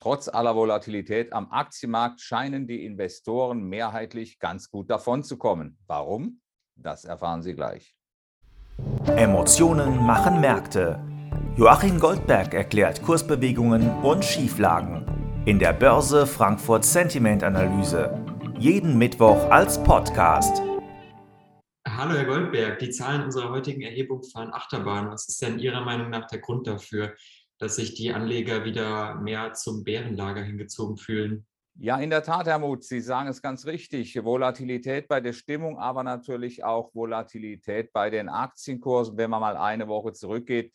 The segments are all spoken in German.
Trotz aller Volatilität am Aktienmarkt scheinen die Investoren mehrheitlich ganz gut davon zu kommen. Warum? Das erfahren Sie gleich. Emotionen machen Märkte. Joachim Goldberg erklärt Kursbewegungen und Schieflagen in der Börse Frankfurt Sentiment Analyse. Jeden Mittwoch als Podcast. Hallo Herr Goldberg, die Zahlen unserer heutigen Erhebung fahren Achterbahn. Was ist denn Ihrer Meinung nach der Grund dafür, dass sich die Anleger wieder mehr zum Bärenlager hingezogen fühlen? Ja, in der Tat, Herr Muth, Sie sagen es ganz richtig. Volatilität bei der Stimmung, aber natürlich auch Volatilität bei den Aktienkursen. Wenn man mal eine Woche zurückgeht,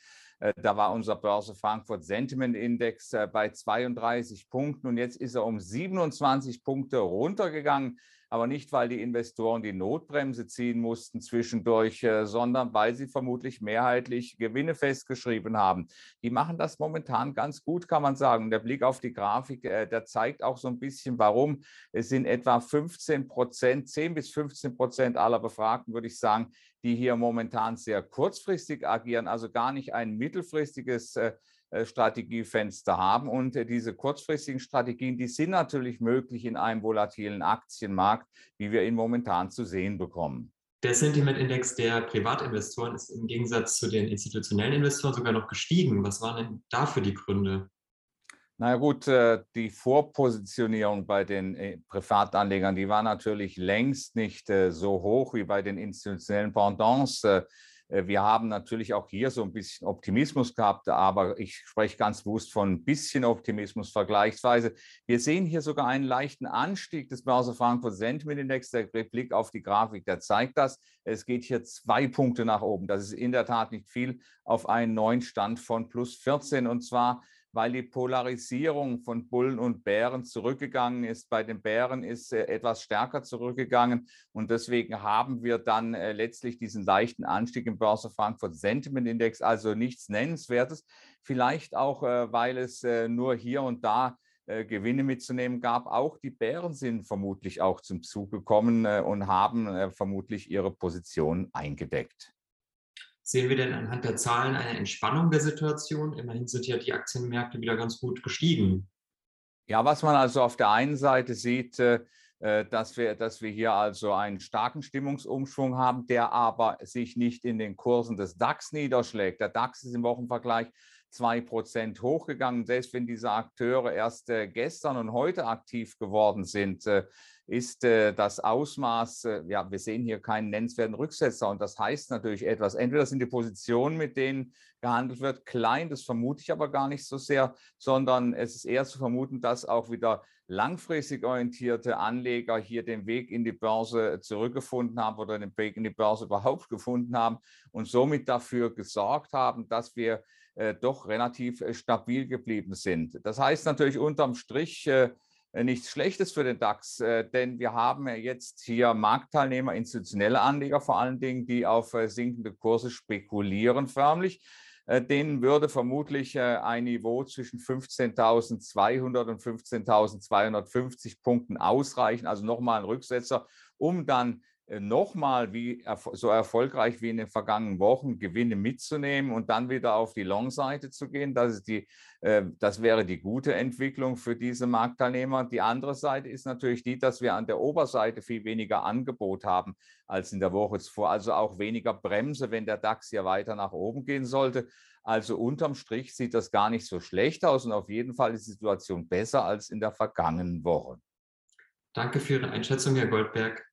da war unser Börse Frankfurt Sentiment Index äh, bei 32 Punkten und jetzt ist er um 27 Punkte runtergegangen aber nicht, weil die Investoren die Notbremse ziehen mussten zwischendurch, äh, sondern weil sie vermutlich mehrheitlich Gewinne festgeschrieben haben. Die machen das momentan ganz gut, kann man sagen. Der Blick auf die Grafik, äh, der zeigt auch so ein bisschen, warum. Es sind etwa 15 Prozent, 10 bis 15 Prozent aller Befragten, würde ich sagen, die hier momentan sehr kurzfristig agieren, also gar nicht ein mittelfristiges äh, äh, Strategiefenster haben. Und äh, diese kurzfristigen Strategien, die sind natürlich möglich in einem volatilen Aktienmarkt, wie wir ihn momentan zu sehen bekommen. Der Sentiment-Index der Privatinvestoren ist im Gegensatz zu den institutionellen Investoren sogar noch gestiegen. Was waren denn dafür die Gründe? Na ja, gut, äh, die Vorpositionierung bei den Privatanlegern, die war natürlich längst nicht so hoch wie bei den institutionellen Pendants. Äh, wir haben natürlich auch hier so ein bisschen Optimismus gehabt, aber ich spreche ganz bewusst von ein bisschen Optimismus vergleichsweise. Wir sehen hier sogar einen leichten Anstieg des Börse Frankfurt Sentiment Index. Der Blick auf die Grafik, der zeigt das. Es geht hier zwei Punkte nach oben. Das ist in der Tat nicht viel auf einen neuen Stand von plus 14 und zwar weil die Polarisierung von Bullen und Bären zurückgegangen ist. Bei den Bären ist äh, etwas stärker zurückgegangen und deswegen haben wir dann äh, letztlich diesen leichten Anstieg im Börse Frankfurt Sentiment Index, also nichts Nennenswertes. Vielleicht auch, äh, weil es nur hier und da Gewinne mitzunehmen gab. Auch die Bären sind vermutlich auch zum Zug gekommen und haben vermutlich ihre Position eingedeckt. Sehen wir denn anhand der Zahlen eine Entspannung der Situation? Immerhin sind ja die Aktienmärkte wieder ganz gut gestiegen. Ja, was man also auf der einen Seite sieht, äh, dass wir, dass wir hier also einen starken Stimmungsumschwung haben, der aber sich nicht in den Kursen des DAX niederschlägt. Der DAX ist im Wochenvergleich 2% hochgegangen. Selbst wenn diese Akteure erst äh, gestern und heute aktiv geworden sind, ist äh, das Ausmaß, äh, ja, wir sehen hier keinen nennenswerten Rücksetzer und das heißt natürlich etwas. Entweder sind die Positionen, mit denen gehandelt wird, klein, das vermute ich aber gar nicht so sehr, sondern es ist eher zu vermuten, dass auch wieder langfristig orientierte Anleger hier den Weg in die Börse zurückgefunden haben oder den Weg in die Börse überhaupt gefunden haben und somit dafür gesorgt haben, dass wir äh, doch relativ äh, stabil geblieben sind. Das heißt natürlich unterm Strich, äh, nichts Schlechtes für den DAX, denn wir haben ja jetzt hier Marktteilnehmer, institutionelle Anleger vor allen Dingen, die auf sinkende Kurse spekulieren förmlich. Denen würde vermutlich ein Niveau zwischen 15.200 und 15.250 Punkten ausreichen, also nochmal ein Rücksetzer, um dann nochmal wie so erfolgreich wie in den vergangenen Wochen Gewinne mitzunehmen und dann wieder auf die Long-Seite zu gehen. Das, ist die, äh, das wäre die gute Entwicklung für diese Marktteilnehmer. Die andere Seite ist natürlich die, dass wir an der Oberseite viel weniger Angebot haben als in der Woche zuvor. Also auch weniger Bremse, wenn der DAX hier weiter nach oben gehen sollte. Also unterm Strich sieht das gar nicht so schlecht aus und auf jeden Fall ist die Situation besser als in der vergangenen Woche. Danke für Ihre Einschätzung, Herr Goldberg.